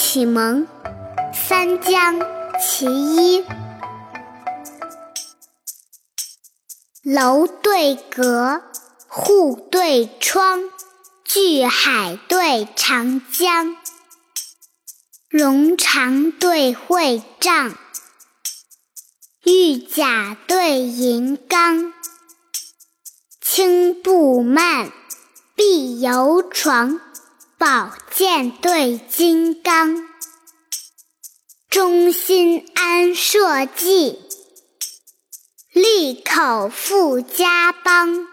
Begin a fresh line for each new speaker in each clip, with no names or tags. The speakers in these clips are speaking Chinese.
启蒙三江其一，楼对阁，户对窗，巨海对长江，容长对会帐，玉甲对银缸，轻步慢，碧游床。宝剑对金刚，忠心安社稷，利口富家邦。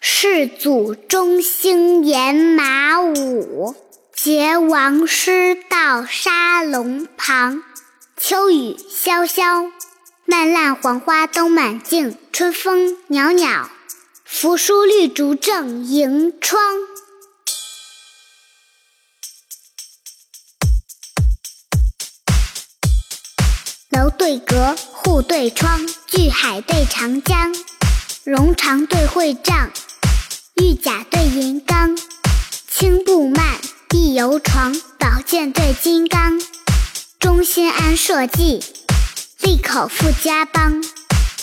世祖中兴延马武，桀王师道沙龙旁。秋雨潇潇，漫烂黄花都满径。春风袅袅，扶疏绿竹正迎窗。对阁，户对窗，巨海对长江，龙长对会帐，玉甲对银缸，轻步慢，碧游床，宝剑对金刚，忠心安社稷，利口富家邦。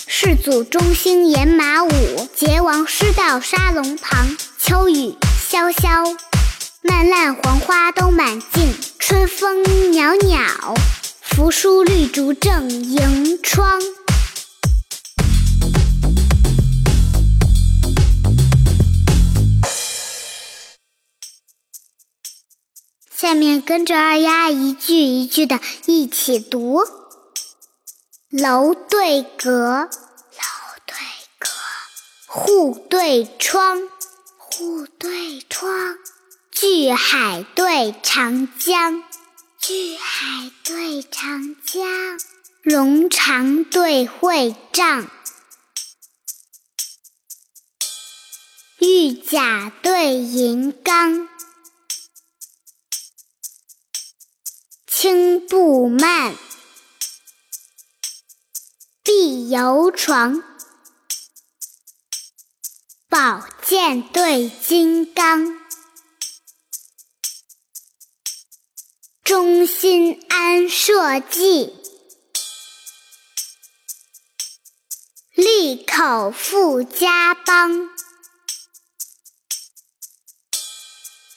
世祖中兴演马武，桀王失道沙龙旁。秋雨潇潇，漫烂黄花都满径，春风袅袅。扶疏绿竹正迎窗。下面跟着二丫一句一句的一起读：楼对阁，楼对阁；户对窗，户对窗；巨海对长江。巨海对长江，龙长对会帐，玉甲对银缸，轻步慢，碧游床，宝剑对金刚。忠心安社稷，利口富家邦。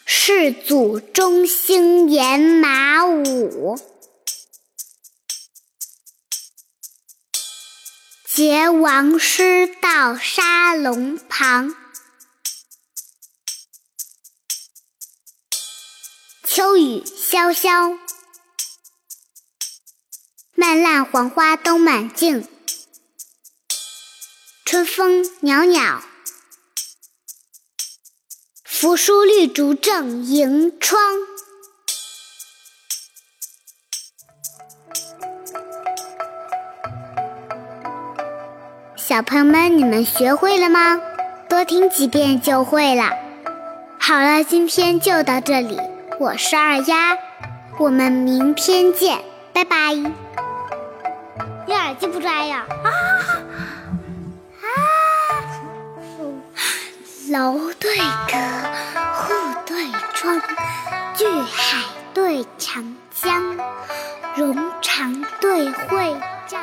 世祖中兴延马武，桀王师道沙龙旁。秋雨潇潇，漫烂黄花都满径。春风袅袅，扶疏绿竹正迎窗。小朋友们，你们学会了吗？多听几遍就会了。好了，今天就到这里。我是二丫，我们明天见，拜拜。你耳机不摘呀？啊啊！楼对阁，户对窗，巨海对长江，容长对会帐。